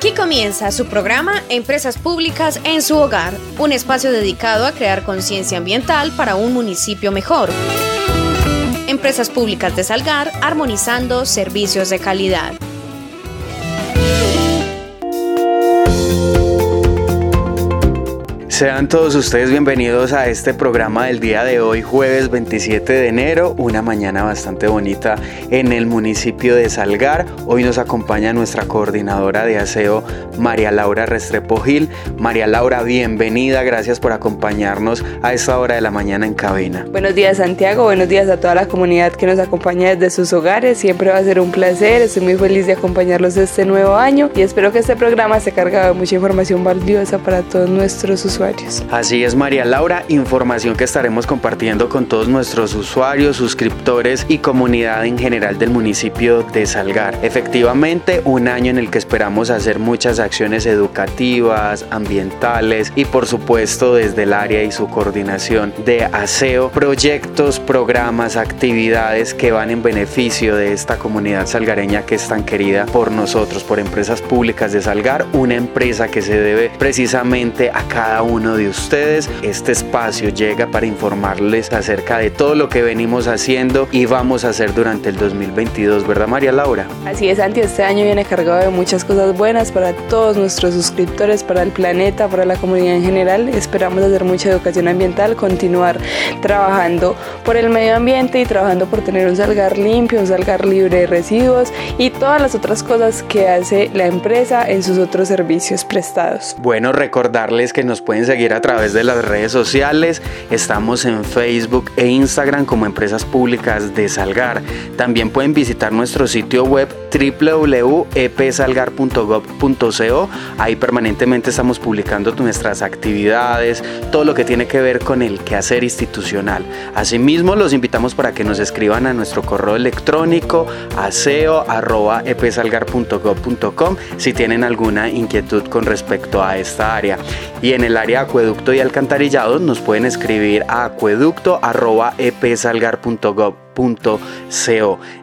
Aquí comienza su programa Empresas Públicas en su hogar, un espacio dedicado a crear conciencia ambiental para un municipio mejor. Empresas Públicas de Salgar, armonizando servicios de calidad. Sean todos ustedes bienvenidos a este programa del día de hoy, jueves 27 de enero, una mañana bastante bonita en el municipio de Salgar. Hoy nos acompaña nuestra coordinadora de aseo, María Laura Restrepo Gil. María Laura, bienvenida, gracias por acompañarnos a esta hora de la mañana en cabina. Buenos días Santiago, buenos días a toda la comunidad que nos acompaña desde sus hogares. Siempre va a ser un placer, estoy muy feliz de acompañarlos este nuevo año y espero que este programa se cargue de mucha información valiosa para todos nuestros usuarios. Así es, María Laura, información que estaremos compartiendo con todos nuestros usuarios, suscriptores y comunidad en general del municipio de Salgar. Efectivamente, un año en el que esperamos hacer muchas acciones educativas, ambientales y por supuesto desde el área y su coordinación de aseo, proyectos, programas, actividades que van en beneficio de esta comunidad salgareña que es tan querida por nosotros, por empresas públicas de Salgar, una empresa que se debe precisamente a cada uno de ustedes. Este espacio llega para informarles acerca de todo lo que venimos haciendo y vamos a hacer durante el 2022, ¿verdad María Laura? Así es, Santi, este año viene cargado de muchas cosas buenas para todos nuestros suscriptores, para el planeta, para la comunidad en general. Esperamos hacer mucha educación ambiental, continuar trabajando por el medio ambiente y trabajando por tener un salgar limpio, un salgar libre de residuos y todas las otras cosas que hace la empresa en sus otros servicios prestados. Bueno, recordarles que nos pueden seguir a través de las redes sociales. Estamos en Facebook e Instagram como Empresas Públicas de Salgar. También pueden visitar nuestro sitio web www.epsalgar.gov.co. Ahí permanentemente estamos publicando nuestras actividades, todo lo que tiene que ver con el quehacer institucional. Asimismo, los invitamos para que nos escriban a nuestro correo electrónico aseo.epsalgar.gov.com si tienen alguna inquietud con respecto a esta área. Y en el área acueducto y alcantarillado nos pueden escribir a acueducto.epsalgar.gov Co.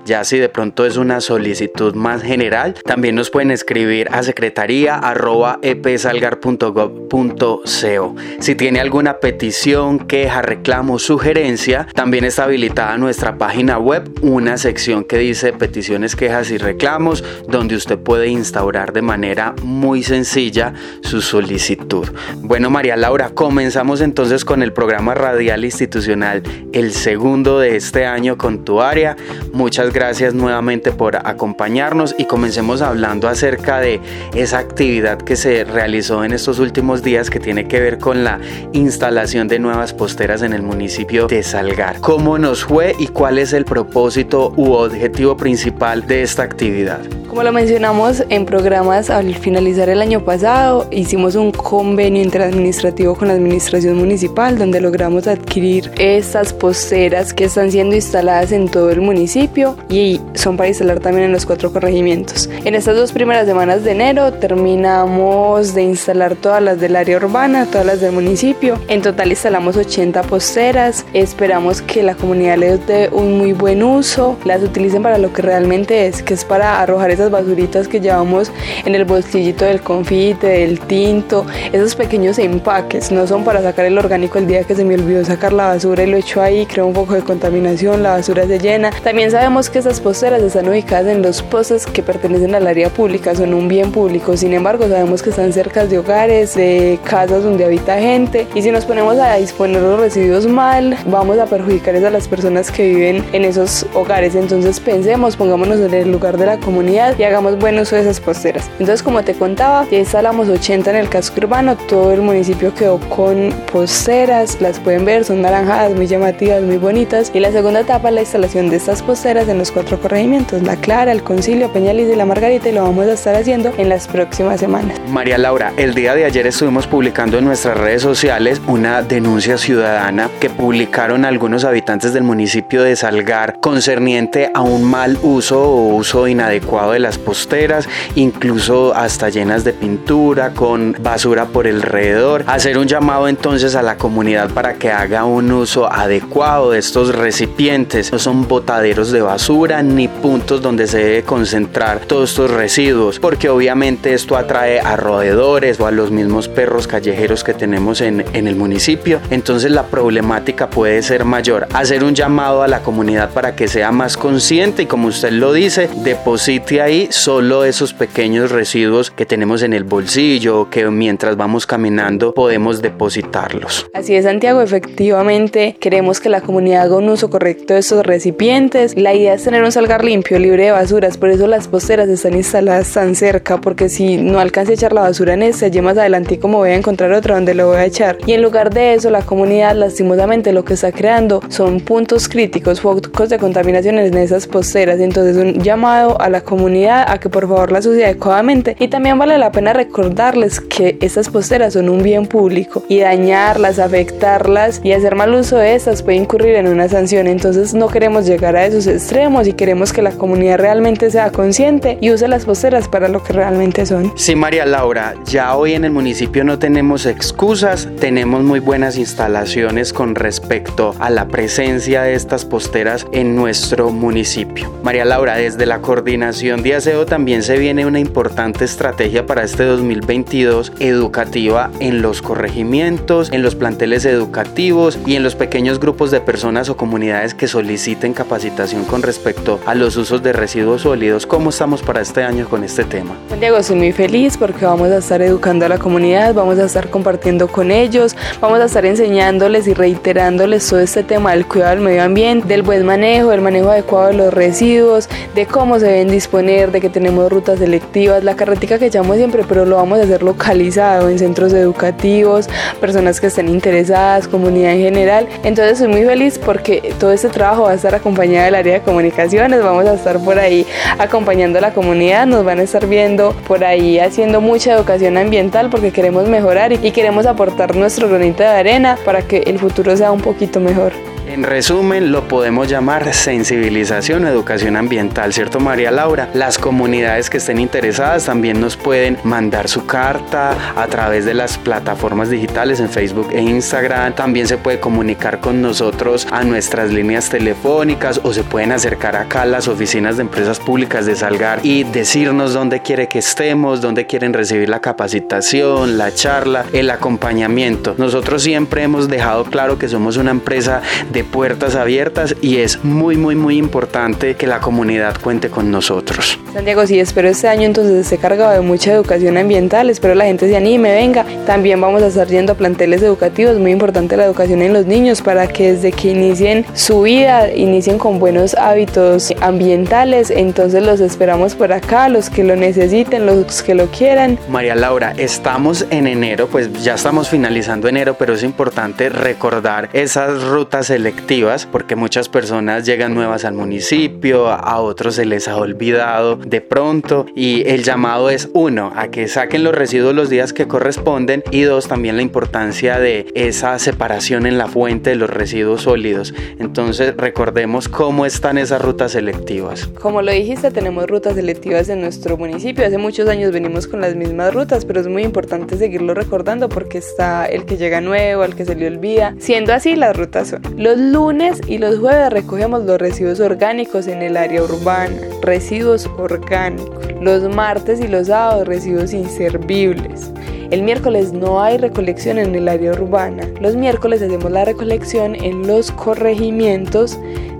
Ya si de pronto es una solicitud más general, también nos pueden escribir a secretaría@epsalgar.gov.co. Si tiene alguna petición, queja, reclamo, sugerencia, también está habilitada nuestra página web, una sección que dice peticiones, quejas y reclamos, donde usted puede instaurar de manera muy sencilla su solicitud. Bueno, María Laura, comenzamos entonces con el programa radial institucional, el segundo de este año con tu área. Muchas gracias nuevamente por acompañarnos y comencemos hablando acerca de esa actividad que se realizó en estos últimos días que tiene que ver con la instalación de nuevas posteras en el municipio de Salgar. ¿Cómo nos fue y cuál es el propósito u objetivo principal de esta actividad? Como lo mencionamos en programas al finalizar el año pasado, hicimos un convenio interadministrativo con la administración municipal donde logramos adquirir estas posteras que están siendo instaladas en todo el municipio y son para instalar también en los cuatro corregimientos. En estas dos primeras semanas de enero terminamos de instalar todas las del área urbana, todas las del municipio. En total instalamos 80 posteras. Esperamos que la comunidad les dé un muy buen uso, las utilicen para lo que realmente es, que es para arrojar esas basuritas que llevamos en el bolsillito del confite, del tinto, esos pequeños empaques, no son para sacar el orgánico el día que se me olvidó sacar la basura y lo echo ahí, creo un poco de contaminación, la basura se llena. También sabemos que esas posteras están ubicadas en los postes que pertenecen al área pública, son un bien público, sin embargo sabemos que están cerca de hogares, de casas donde habita gente. Y si nos ponemos a disponer los residuos mal, vamos a perjudicar a las personas que viven en esos hogares, entonces pensemos, pongámonos en el lugar de la comunidad y hagamos buen uso de esas posteras. Entonces, como te contaba, ya instalamos 80 en el casco urbano, todo el municipio quedó con posteras, las pueden ver, son naranjadas, muy llamativas, muy bonitas. Y la segunda etapa es la instalación de estas posteras en los cuatro corregimientos, La Clara, El Concilio, Peñaliz y La Margarita, y lo vamos a estar haciendo en las próximas semanas. María Laura, el día de ayer estuvimos publicando en nuestras redes sociales una denuncia ciudadana que publicaron algunos habitantes del municipio de Salgar concerniente a un mal uso o uso inadecuado de las posteras, incluso hasta llenas de pintura, con basura por alrededor. Hacer un llamado entonces a la comunidad para que haga un uso adecuado de estos recipientes. No son botaderos de basura ni puntos donde se debe concentrar todos estos residuos, porque obviamente esto atrae a roedores o a los mismos perros callejeros que tenemos en, en el municipio. Entonces la problemática puede ser mayor. Hacer un llamado a la comunidad para que sea más consciente y como usted lo dice, deposite ahí solo esos pequeños residuos que tenemos en el bolsillo, que mientras vamos caminando podemos depositarlos. Así es, Santiago, efectivamente queremos que la comunidad haga un uso correcto de estos recipientes. La idea es tener un salgar limpio, libre de basuras, por eso las posteras están instaladas tan cerca, porque si no alcance a echar la basura en este, allí más adelante como voy a encontrar otra donde lo voy a echar. Y en lugar de eso, la comunidad lastimosamente lo que está creando son puntos críticos, focos de contaminación en esas posteras. Entonces un llamado a la comunidad a que por favor las use adecuadamente. Y también vale la pena recordarles que estas posteras son un bien público y dañarlas, afectarlas y hacer mal uso de estas puede incurrir en una sanción. Entonces no queremos llegar a esos extremos y queremos que la comunidad realmente sea consciente y use las posteras para lo que realmente son. Sí, María Laura, ya hoy en el municipio no tenemos excusas, tenemos muy buenas instalaciones con respecto a la presencia de estas posteras en nuestro municipio. María Laura, desde la coordinación de aseo también se viene una importante estrategia para este 2022 educativa en los corregimientos, en los planteles educativos y en los pequeños grupos de personas o comunidades que soliciten capacitación con respecto a los usos de residuos sólidos. ¿Cómo estamos para este año con este tema? Santiago, estoy muy feliz porque vamos a estar educando a la comunidad, vamos a estar compartiendo con ellos, vamos a estar enseñándoles y reiterándoles todo este tema del cuidado del medio ambiente, del buen manejo, del manejo adecuado de los residuos, de cómo se deben disponer, de que tenemos rutas selectivas, la carretica que echamos siempre, pero lo vamos a hacer localizado en centros educativos, personas que estén interesadas, comunidad en general. Entonces soy muy feliz porque todo este trabajo va a estar acompañado del área de comunicaciones, vamos a estar por ahí acompañando a la comunidad, nos van a estar viendo por ahí haciendo mucha educación ambiental porque queremos mejorar y queremos aportar nuestro granito de arena para que el futuro sea un poquito mejor. En resumen, lo podemos llamar sensibilización o educación ambiental, ¿cierto María Laura? Las comunidades que estén interesadas también nos pueden mandar su carta a través de las plataformas digitales en Facebook e Instagram. También se puede comunicar con nosotros a nuestras líneas telefónicas o se pueden acercar acá a las oficinas de empresas públicas de Salgar y decirnos dónde quiere que estemos, dónde quieren recibir la capacitación, la charla, el acompañamiento. Nosotros siempre hemos dejado claro que somos una empresa de puertas abiertas y es muy muy muy importante que la comunidad cuente con nosotros. Santiago, sí, espero este año entonces esté cargado de mucha educación ambiental, espero la gente se anime, venga. También vamos a estar yendo a planteles educativos, muy importante la educación en los niños para que desde que inicien su vida, inicien con buenos hábitos ambientales, entonces los esperamos por acá, los que lo necesiten, los que lo quieran. María Laura, estamos en enero, pues ya estamos finalizando enero, pero es importante recordar esas rutas selectivas porque muchas personas llegan nuevas al municipio, a otros se les ha olvidado de pronto y el llamado es uno, a que saquen los residuos los días que corresponden y dos, también la importancia de esa separación en la fuente de los residuos sólidos. Entonces recordemos cómo están esas rutas selectivas. Como lo dijiste, tenemos rutas selectivas en nuestro municipio. Hace muchos años venimos con las mismas rutas, pero es muy importante seguirlo recordando porque está el que llega nuevo, el que se le olvida. Siendo así, las rutas son los lunes y los jueves recogemos los residuos orgánicos en el área urbana, residuos orgánicos. Los martes y los sábados residuos inservibles. El miércoles no hay recolección en el área urbana. Los miércoles hacemos la recolección en los corregimientos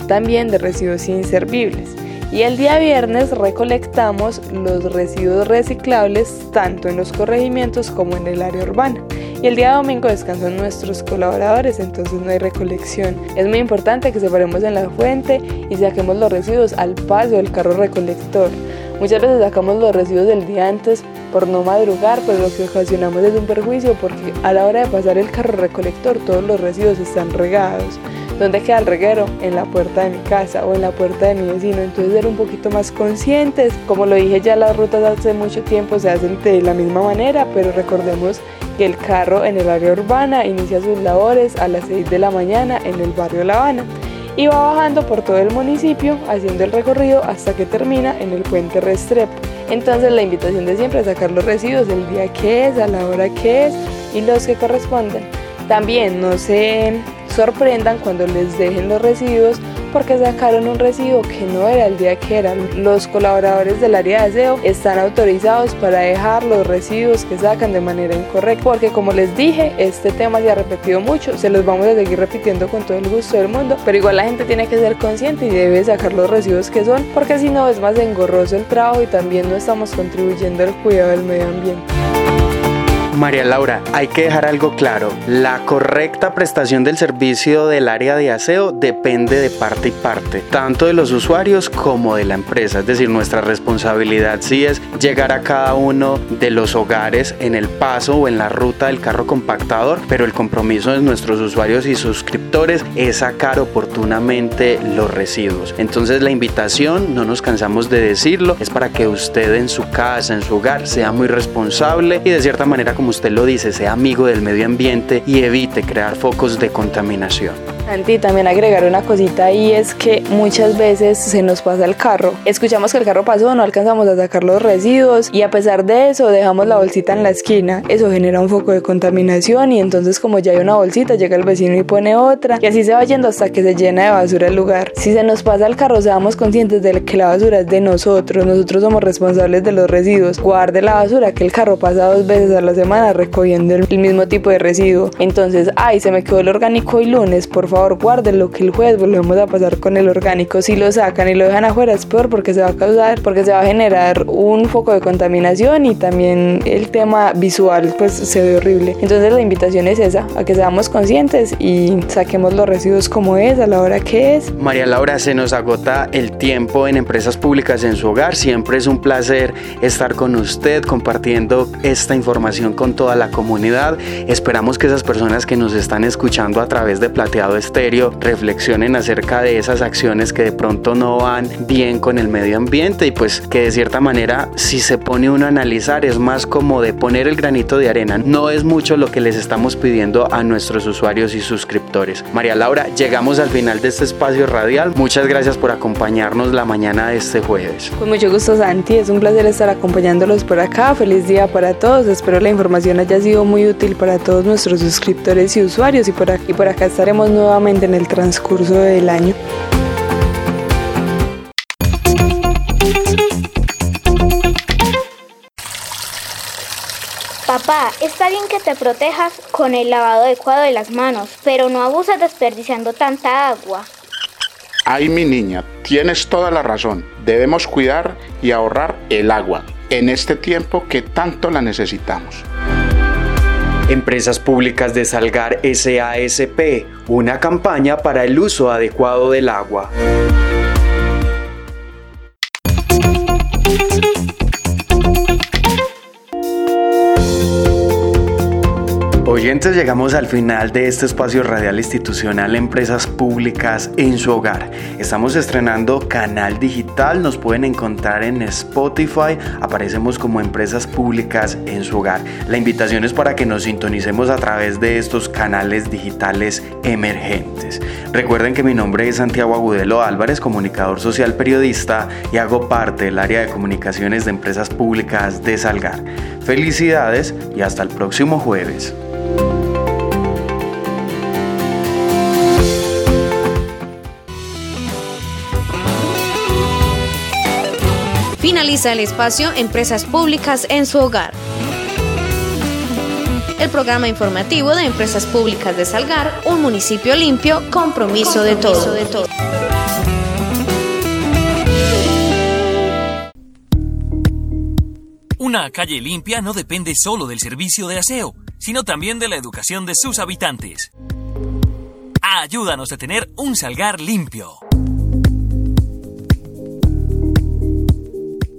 también de residuos inservibles. Y el día viernes recolectamos los residuos reciclables tanto en los corregimientos como en el área urbana. Y el día domingo descansan nuestros colaboradores, entonces no hay recolección. Es muy importante que separemos en la fuente y saquemos los residuos al paso del carro recolector. Muchas veces sacamos los residuos del día antes por no madrugar, pero lo que ocasionamos es un perjuicio porque a la hora de pasar el carro recolector todos los residuos están regados. ¿Dónde queda el reguero? En la puerta de mi casa o en la puerta de mi vecino. Entonces ser un poquito más conscientes. Como lo dije ya, las rutas hace mucho tiempo se hacen de la misma manera, pero recordemos que el carro en el área urbana inicia sus labores a las 6 de la mañana en el barrio La Habana y va bajando por todo el municipio haciendo el recorrido hasta que termina en el puente Restrepo. Entonces la invitación de siempre es sacar los residuos el día que es, a la hora que es y los que corresponden. También no se sorprendan cuando les dejen los residuos porque sacaron un residuo que no era el día que eran. Los colaboradores del área de aseo están autorizados para dejar los residuos que sacan de manera incorrecta porque como les dije, este tema se ha repetido mucho, se los vamos a seguir repitiendo con todo el gusto del mundo, pero igual la gente tiene que ser consciente y debe sacar los residuos que son porque si no es más engorroso el trabajo y también no estamos contribuyendo al cuidado del medio ambiente. María Laura, hay que dejar algo claro. La correcta prestación del servicio del área de aseo depende de parte y parte, tanto de los usuarios como de la empresa. Es decir, nuestra responsabilidad sí es llegar a cada uno de los hogares en el paso o en la ruta del carro compactador, pero el compromiso de nuestros usuarios y suscriptores es sacar oportunamente los residuos. Entonces la invitación, no nos cansamos de decirlo, es para que usted en su casa, en su hogar, sea muy responsable y de cierta manera como usted lo dice, sea amigo del medio ambiente y evite crear focos de contaminación. Santi, también agregar una cosita y es que muchas veces se nos pasa el carro. Escuchamos que el carro pasó, no alcanzamos a sacar los residuos y a pesar de eso dejamos la bolsita en la esquina. Eso genera un foco de contaminación y entonces como ya hay una bolsita llega el vecino y pone otra y así se va yendo hasta que se llena de basura el lugar. Si se nos pasa el carro, seamos conscientes de que la basura es de nosotros, nosotros somos responsables de los residuos. Guarde la basura que el carro pasa dos veces a la semana recogiendo el mismo tipo de residuo. Entonces, ay, se me quedó el orgánico hoy lunes, por favor favor lo que el jueves volvemos a pasar con el orgánico. Si lo sacan y lo dejan afuera es peor porque se va a causar, porque se va a generar un foco de contaminación y también el tema visual pues se ve horrible. Entonces la invitación es esa, a que seamos conscientes y saquemos los residuos como es, a la hora que es. María Laura, se nos agota el tiempo en empresas públicas en su hogar. Siempre es un placer estar con usted compartiendo esta información con toda la comunidad. Esperamos que esas personas que nos están escuchando a través de Plateado Reflexionen acerca de esas acciones que de pronto no van bien con el medio ambiente y pues que de cierta manera si se pone uno a analizar es más como de poner el granito de arena. No es mucho lo que les estamos pidiendo a nuestros usuarios y suscriptores. María Laura, llegamos al final de este espacio radial. Muchas gracias por acompañarnos la mañana de este jueves. Con mucho gusto Santi, es un placer estar acompañándolos por acá. Feliz día para todos. Espero la información haya sido muy útil para todos nuestros suscriptores y usuarios y por aquí, por acá estaremos nuevamente nuevamente en el transcurso del año. Papá, está bien que te protejas con el lavado adecuado de las manos, pero no abuses desperdiciando tanta agua. Ay, mi niña, tienes toda la razón. Debemos cuidar y ahorrar el agua en este tiempo que tanto la necesitamos. Empresas Públicas de Salgar SASP, una campaña para el uso adecuado del agua. Oyentes, llegamos al final de este espacio radial institucional Empresas Públicas en su hogar. Estamos estrenando canal digital, nos pueden encontrar en Spotify, aparecemos como Empresas Públicas en su hogar. La invitación es para que nos sintonicemos a través de estos canales digitales emergentes. Recuerden que mi nombre es Santiago Agudelo Álvarez, comunicador social periodista y hago parte del área de comunicaciones de Empresas Públicas de Salgar. Felicidades y hasta el próximo jueves. Finaliza el espacio Empresas Públicas en su hogar. El programa informativo de Empresas Públicas de Salgar, un municipio limpio, compromiso, de todo. De todo. Una calle limpia no depende solo del servicio de aseo, sino también de la educación de sus habitantes. Ayúdanos a tener un Salgar limpio.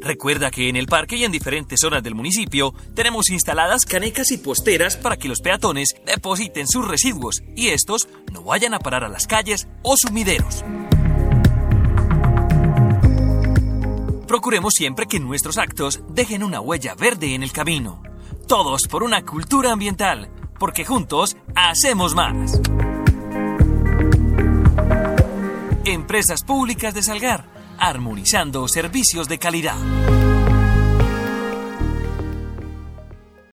Recuerda que en el parque y en diferentes zonas del municipio tenemos instaladas canecas y posteras para que los peatones depositen sus residuos y estos no vayan a parar a las calles o sumideros. Procuremos siempre que nuestros actos dejen una huella verde en el camino. Todos por una cultura ambiental, porque juntos hacemos más. Empresas Públicas de Salgar, armonizando servicios de calidad.